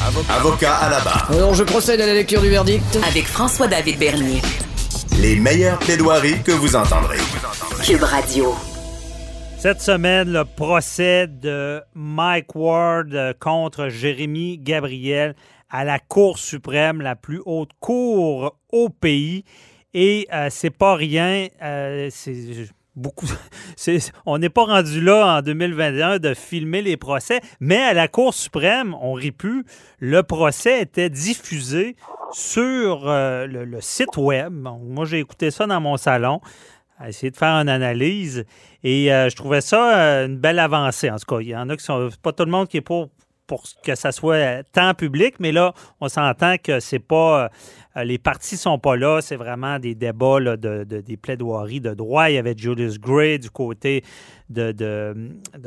Avocat à la barre. Alors, je procède à la lecture du verdict. Avec François-David Bernier. Les meilleures plaidoiries que vous entendrez. Cube Radio. Cette semaine, le procès de Mike Ward contre Jérémy Gabriel à la Cour suprême, la plus haute cour au pays. Et euh, c'est pas rien. euh, c'est beaucoup. on n'est pas rendu là en 2021 de filmer les procès, mais à la Cour suprême, on rit plus. Le procès était diffusé sur euh, le, site web. Moi, j'ai écouté ça dans mon salon à essayer de faire une analyse. Et euh, je trouvais ça euh, une belle avancée. En tout cas, il y en a qui sont. Pas tout le monde qui est pour, pour que ça soit tant public, mais là, on s'entend que c'est pas. euh, les partis sont pas là, c'est vraiment des débats de, de- des plaidoiries de droit. Il y avait Julius Gray du côté de, de,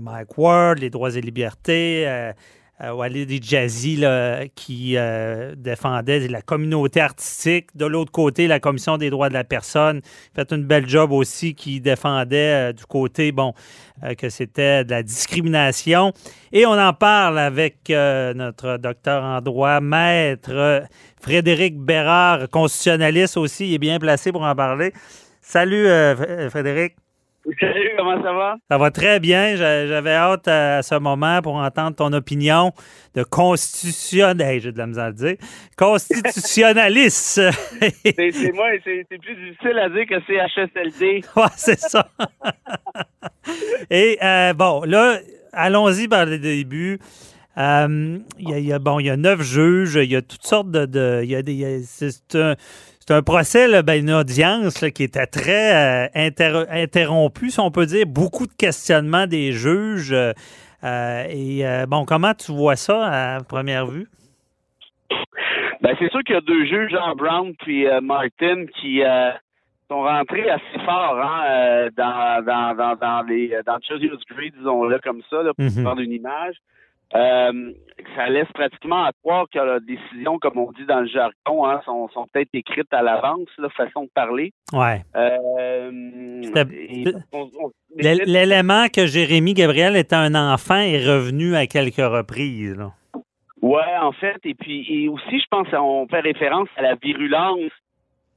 Mike Ward, les droits et libertés. euh, Walid Jazzy là, qui euh, défendait la communauté artistique. De l'autre côté, la Commission des droits de la personne fait une belle job aussi qui défendait euh, du côté, bon, euh, que c'était de la discrimination. Et on en parle avec euh, notre docteur en droit, maître euh, Frédéric Bérard, constitutionnaliste aussi, il est bien placé pour en parler. Salut euh, Frédéric. Salut, comment ça va? Ça va très bien. J'a- J'avais hâte à ce moment pour entendre ton opinion de constitutionnel, j'ai de la misère à le dire, constitutionnaliste. C'est moi, c'est plus difficile à dire que c'est HSLD. Ouais, c'est ça. Et euh, bon, là, allons-y par le début. Euh, Il y, a- bon, il y a neuf juges, il y a toutes sortes de. de- il y a des, c'est un, c'est un procès, là, ben, une audience là, qui était très euh, inter- interrompue, si on peut dire. Beaucoup de questionnements des juges. euh, euh, et bon, comment tu vois ça à première vue? Ben, c'est sûr qu'il y a deux juges, Jean Brown puis Martin, qui sont rentrés assez fort hein, dans, dans, dans, dans les dans disons-le comme ça, là, pour Mhm. prendre une image. Euh, ça laisse pratiquement à croire que la décision, comme on dit dans le jargon, hein, sont, sont peut-être écrites à l'avance, la façon de parler. Ouais. Euh, L'élément que Jérémy Gabriel était un enfant est revenu à quelques reprises. là. Ouais, en fait, et puis et aussi, je pense, on fait référence à la virulence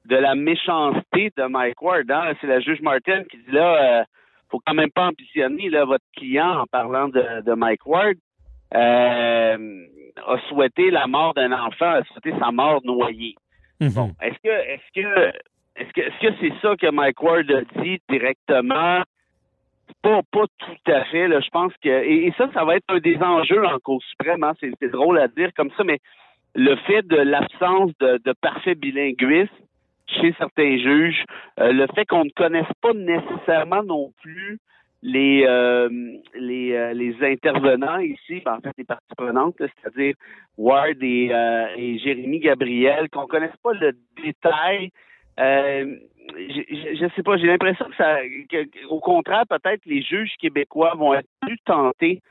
de la méchanceté de Mike Ward. hein. C'est la juge Martin qui dit là, euh, faut quand même pas ambitionner là, votre client en parlant de, de Mike Ward. Euh, a souhaité la mort d'un enfant, a souhaité sa mort noyée. Mhm. Bon, est-ce que est-ce que est-ce que est-ce que c'est ça que Mike Ward a dit directement? Pas, pas tout à fait. Là. Je pense que et, et ça, ça va être un des enjeux en Cour suprême. Hein. C'est, c'est drôle à dire comme ça, mais le fait de l'absence de, de parfait bilinguisme chez certains juges, euh, le fait qu'on ne connaisse pas nécessairement non plus les euh, les, euh, les intervenants ici, ben, en fait les parties prenantes, c'est-à-dire Ward et, euh, et Jérémy Gabriel, qu'on connaisse pas le détail. Je, je sais pas, j'ai l'impression que ça, que- au contraire, peut-être les juges québécois vont être plus tentés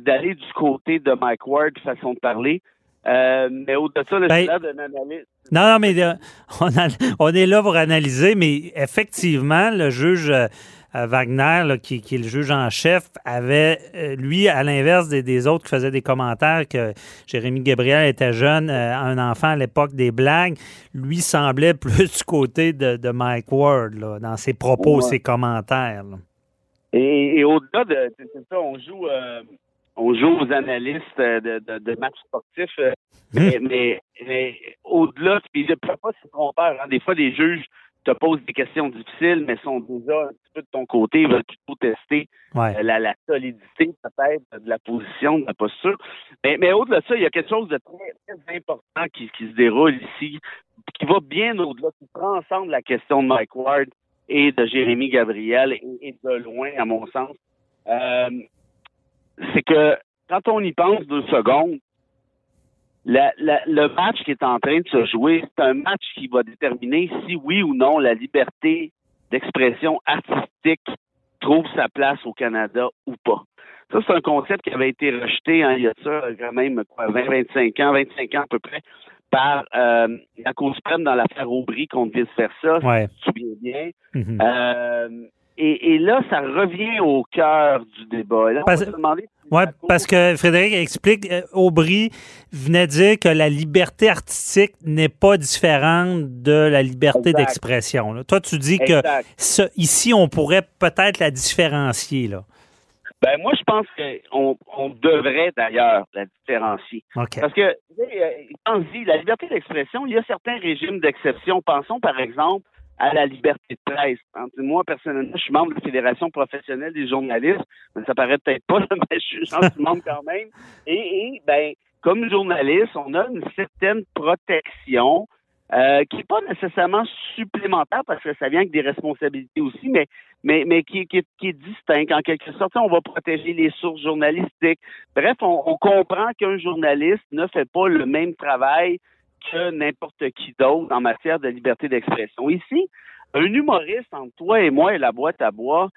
d'aller du côté de Mike Ward, façon de parler. Euh, mais au-delà de ça, le Ben, là d'un analyste. Non, non, mais euh, on, a- on est là pour analyser, mais effectivement, le juge Wagner, là, qui, qui est le juge en chef, avait, euh, lui, à l'inverse des, des autres qui faisaient des commentaires que Jérémy Gabriel était jeune, euh, un enfant à l'époque des blagues, lui semblait plus du côté de, de Mike Ward, là, dans ses propos, Ouais. ses commentaires. là. Et, et au-delà de c'est ça, on joue euh, on joue aux analystes euh, de, de, de matchs sportifs, euh, mais, mais, mais au-delà, puis je peux pas se tromper. Hein, des fois, les juges te posent des questions difficiles, mais sont déjà un petit peu de ton côté, ils veulent plutôt tester Ouais. euh, la, la solidité peut-être de la position, de la posture. Mais, mais au-delà de ça, il y a quelque chose de très, très important qui, qui se déroule ici, qui va bien au-delà, qui prend ensemble la question de Mike Ward et de Jérémy Gabriel, et, et de loin, à mon sens. Euh, c'est que quand on y pense deux secondes, la- la- le match qui est en train de se jouer, c'est un match qui va déterminer si oui ou non la liberté d'expression artistique trouve sa place au Canada ou pas. Ça, c'est un concept qui avait été rejeté hein, il y a ça quand même quoi, 20, 25 ans, 25 ans à peu près, par euh, la Cour suprême dans l'affaire Aubry contre vice-versa, Ouais. si tu te souviens bien. Mhm. Euh, et, là, ça revient au cœur du débat. Là, on Parce- va se demander Oui, parce que Frédéric explique, euh, Aubry venait dire que la liberté artistique n'est pas différente de la liberté d'expression. Toi, tu dis que ici, on pourrait peut-être la différencier. Là. Ben, moi, je pense qu'on on devrait d'ailleurs la différencier. Parce que, sais, euh, quand on dit la liberté d'expression, il y a certains régimes d'exception. Pensons, par exemple, à la liberté de presse. Moi, personnellement, je suis membre de la Fédération professionnelle des journalistes. Mais ça paraît peut-être pas, mais je suis- membre quand même. Et, et, ben, comme journaliste, on a une certaine protection euh, qui n'est pas nécessairement supplémentaire parce que ça vient avec des responsabilités aussi, mais mais, mais qui, qui, est distinct. En quelque sorte, on va protéger les sources journalistiques. Bref, on comprend qu'un journaliste ne fait pas le même travail que n'importe qui d'autre en matière de liberté d'expression. Ici, un humoriste entre toi et moi et la boîte à bois,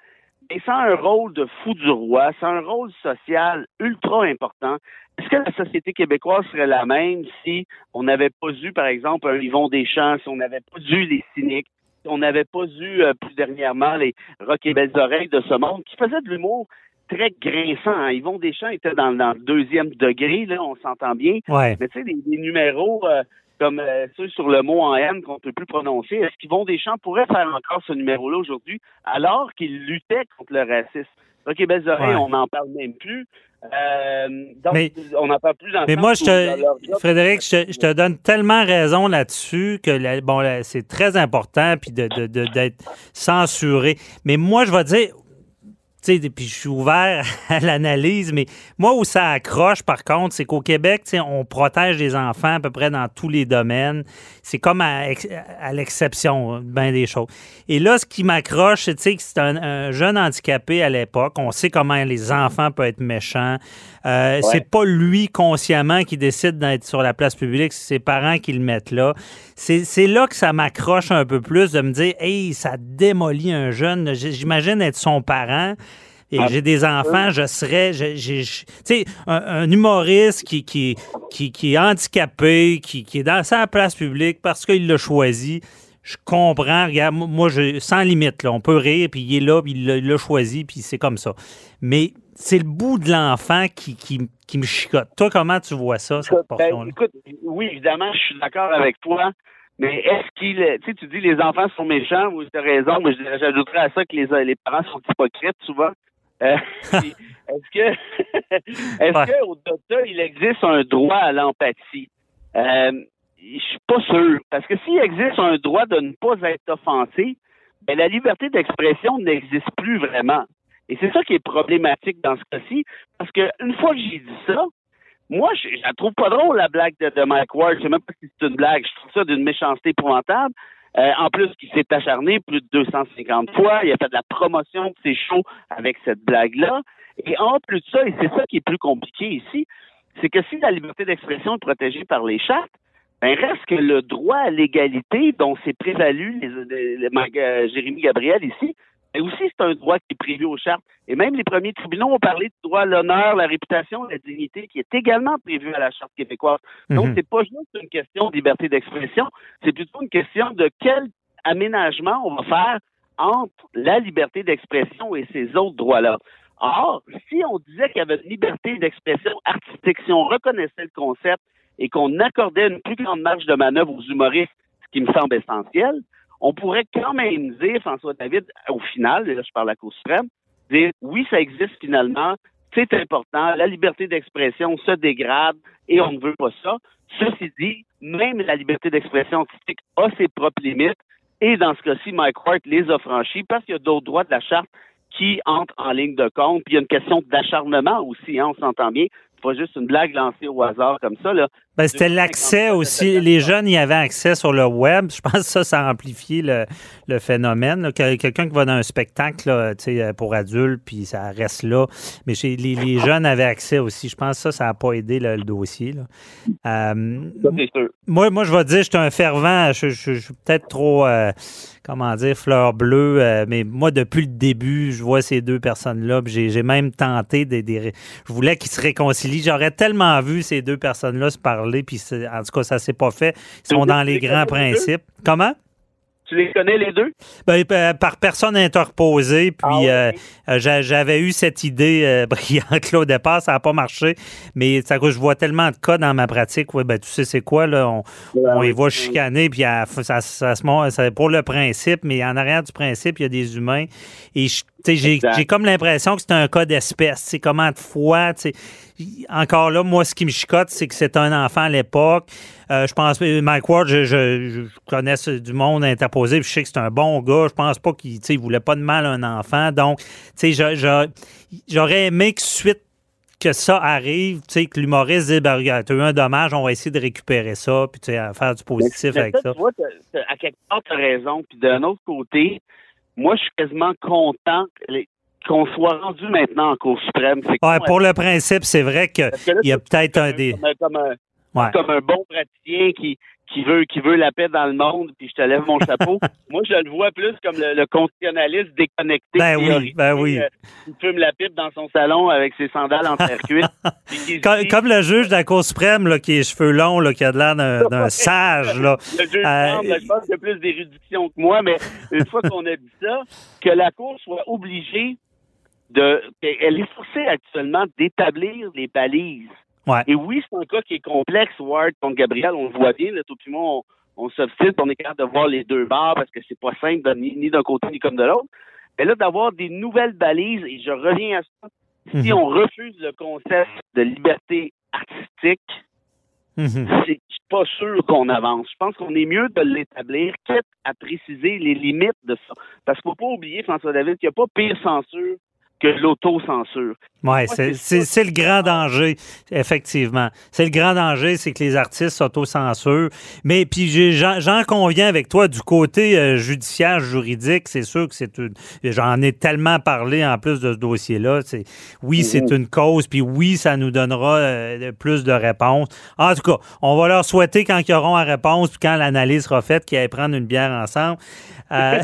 et ça a un rôle de fou du roi, c'est un rôle social ultra important. Est-ce que la société québécoise serait la même si on n'avait pas eu, par exemple, un Yvon Deschamps, si on n'avait pas eu les cyniques, si on n'avait pas eu euh, plus dernièrement les Rock et Belles Oreilles de ce monde, qui faisaient de l'humour très grinçant. hein. Yvon Deschamps était dans, dans le deuxième degré, là, on s'entend bien. Ouais. Mais tu sais, des, des numéros euh, comme euh, ceux sur le mot en N qu'on peut plus prononcer, est-ce qu'Yvon Deschamps pourrait faire encore ce numéro-là aujourd'hui alors qu'il luttait contre le racisme? OK, belles oreilles, Ouais. on n'en parle même plus. Euh, donc, Mais- on n'en parle plus dans le Mais moi, je te, Frédéric, je te, je te donne tellement raison là-dessus que la- bon, c'est très important puis de, de- de- d'être censuré. Mais moi, je vais dire, sais, puis je suis ouvert à l'analyse, mais moi où ça accroche, par contre, c'est qu'au Québec, tu sais, on protège les enfants à peu près dans tous les domaines. C'est comme à, ex- à l'exception, bien des choses. Et là, ce qui m'accroche, c'est que c'est un, un jeune handicapé à l'époque. On sait comment les enfants peuvent être méchants. Euh, C'est pas lui consciemment qui décide d'être sur la place publique, c'est ses parents qui le mettent là. C'est là que ça m'accroche un peu plus de me dire, hey, ça démolit un jeune. J'imagine être son parent. Et j'ai des enfants, je serais, tu sais, un, un humoriste qui, qui, qui, qui est handicapé, qui, qui est dans sa place publique parce qu'il l'a choisi. Je comprends, regarde, moi- je, sans limite, là, on peut rire, puis il est là, puis il l'a- choisi, puis c'est comme ça. Mais c'est le bout de l'enfant qui, qui, qui me chicote. Toi, comment tu vois ça, cette Ben, portion-là? écoute, oui, évidemment, je suis d'accord avec toi. Mais est-ce qu'il. Tu sais, tu dis les enfants sont méchants, oui, tu as raison, mais j'ajouterais à ça que les, les parents sont hypocrites souvent. Euh, est-ce que. est-ce Ouais. qu'au-delà de ça, il existe un droit à l'empathie? Euh, je suis pas sûr. Parce que s'il existe un droit de ne pas être offensé, ben, la liberté d'expression n'existe plus vraiment. Et c'est ça qui est problématique dans ce cas-ci. Parce que une fois que j'ai dit ça, moi, je, je la trouve pas drôle, la blague de, de Mike Ward. Je sais même pas si c'est une blague. Je trouve ça d'une méchanceté épouvantable. Euh, en plus, il s'est acharné plus de 250 fois. Il a fait de la promotion de ses shows avec cette blague-là. Et en plus de ça, et c'est ça qui est plus compliqué ici, c'est que si la liberté d'expression est protégée par les chartes, ben reste que le droit à l'égalité dont s'est prévalu les, euh, Jérémy Gabriel ici, ben aussi c'est un droit qui est prévu aux chartes. Et même les premiers tribunaux ont parlé du droit à l'honneur, la réputation, la dignité, qui est également prévu à la charte québécoise. Donc Mhm. c'est pas juste une question de liberté d'expression, c'est plutôt une question de quel aménagement on va faire entre la liberté d'expression et ces autres droits-là. Or, si on disait qu'il y avait une liberté d'expression artistique, si on reconnaissait le concept et qu'on accordait une plus grande marge de manœuvre aux humoristes, ce qui me semble essentiel, on pourrait quand même dire, François David, au final, là je parle à Cour suprême, dire oui, ça existe finalement, c'est important, la liberté d'expression se dégrade et on ne veut pas ça. Ceci dit, même la liberté d'expression artistique a ses propres limites et dans ce cas-ci, Mike Ward les a franchis parce qu'il y a d'autres droits de la charte qui entrent en ligne de compte. Puis il y a une question d'acharnement aussi, hein, on s'entend bien. C'est pas juste une blague lancée au hasard comme ça. Là. Ben, c'était l'accès aussi. Les jeunes y avaient accès sur le web. Je pense que ça, ça a amplifié le, le phénomène. Quelqu'un qui va dans un spectacle là, sais, pour adultes, puis ça reste là. Mais chez les, les jeunes avaient accès aussi. Je pense que ça, ça n'a pas aidé le, le dossier. là. Euh, sûr. moi, moi, je vais te dire, je suis un fervent. Je, je- je suis peut-être trop, euh, comment dire, fleur bleue. euh, mais moi, depuis le début, je vois ces deux personnes-là. J'ai j'ai même tenté des, des- Je voulais qu'ils se réconcilient. J'aurais tellement vu ces deux personnes-là se parler. Puis en tout cas, ça s'est pas fait. Ils sont dans les grands principes. Comment? Tu les connais les deux? Ben, euh, par personne interposée. Puis Ah ouais? euh, euh, j'a- j'avais eu cette idée euh, brillante là, au départ, ça n'a pas marché. Mais ça, je vois tellement de cas dans ma pratique. Ouais, ben, tu sais, c'est quoi, là? On, on les voit chicaner, puis ça, ça c'est pour le principe, mais en arrière du principe, il y a des humains. Et je- j'ai comme l'impression que c'est un cas d'espèce. C'est comment de fois. Encore là, moi, ce qui me chicote, c'est que c'est un enfant à l'époque. Euh, je pense, Mike Ward, je, je, je connais du monde interposé, puis je sais que c'est un bon gars. Je pense pas qu'il il voulait pas de mal à un enfant. Donc, j'aurais aimé que suite que ça arrive, tu sais, que l'humoriste dit, ben, regarde, t'as eu un dommage, on va essayer de récupérer ça, puis faire du positif Mais avec ça. Tu vois, t'as- t'as- à quelque part, tu as raison. Puis d'un autre côté, moi, je suis quasiment content qu'on soit rendu maintenant en Cour suprême. Ouais, pour le principe, c'est vrai qu'il y a peut-être un des. Comme, un- comme un, Ouais. comme un bon praticien qui, qui veut qui veut la paix dans le monde, puis je te lève mon chapeau. Moi, je le vois plus comme le, le constitutionnaliste déconnecté. Ben oui, ben oui. euh, qui fume la pipe dans son salon avec ses sandales en terre cuite. Comme, dit- comme le juge de la Cour suprême, là, qui les cheveux longs, là, qui a de l'air d'un sage, là. Le juge Euh, semble, je pense qu'il a plus d'érudition que moi, mais une fois qu'on a dit ça, que la Cour soit obligée de. Elle est forcée actuellement d'établir les balises. Ouais. Et oui, c'est un cas qui est complexe, Ward contre Gabriel, on le voit bien, là, tout puis moi, on, on s'obstine, on est capable de voir les deux barres parce que c'est pas simple de- ni, ni d'un côté ni comme de l'autre. Mais là, d'avoir des nouvelles balises, et je reviens à ça, si Mhm. on refuse le concept de liberté artistique, Mhm. c'est pas sûr qu'on avance. Je pense qu'on est mieux de l'établir, quitte à préciser les limites de ça. Parce qu'il faut pas oublier, François David, qu'il n'y a pas pire censure que l'autocensure. Ouais, Moi, c'est le grand danger, effectivement. C'est le grand danger, c'est que les artistes s'autocensurent. Mais puis j'en conviens avec toi du côté euh, judiciaire, juridique, c'est sûr que c'est une. J'en ai tellement parlé en plus de ce dossier-là. C'est oui, c'est une cause, puis oui, ça nous donnera euh, plus de réponses. En tout cas, on va leur souhaiter quand ils auront la réponse, puis quand l'analyse sera faite, qu'ils aillent prendre une bière ensemble. Euh,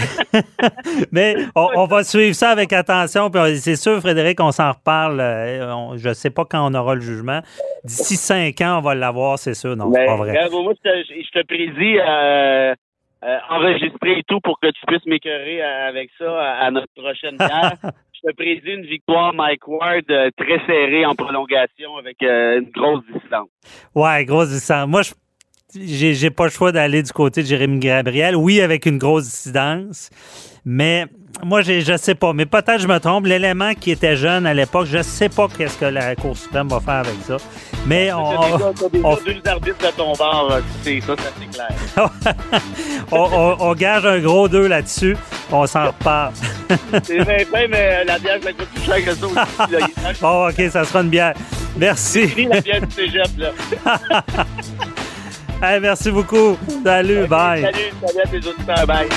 mais on, on va suivre ça avec attention. Puis c'est sûr, Frédéric, on s'en reparle. Euh, on- je ne sais pas quand on aura le jugement. D'ici cinq ans, on va l'avoir, c'est sûr. Non, c'est pas vrai. moi, je te, je te prédis euh, euh, enregistrer et tout pour que tu puisses m'écœurer euh, avec ça à, à notre prochaine bière. je te prédis une victoire Mike Ward très serrée en prolongation avec une grosse distance. Ouais, grosse distance. Moi, je j'ai pas le choix d'aller du côté de Jérémy Gabriel. Oui, avec une grosse dissidence. Mais moi, j'ai- je sais pas. Mais peut-être je me trompe. L'élément qui était jeune à l'époque, je sais pas qu'est-ce que la Cour suprême va faire avec ça. Mais on, on- on, gage un gros deux là-dessus. On s'en reparle. C'est bien mais la bière, ça coûte plus cher que ça aussi. Bon, OK, ça sera une bière. Merci. la bière du cégep, là. Hey, merci beaucoup. Salut, bye. Salut, salut à tes auditeurs, bye.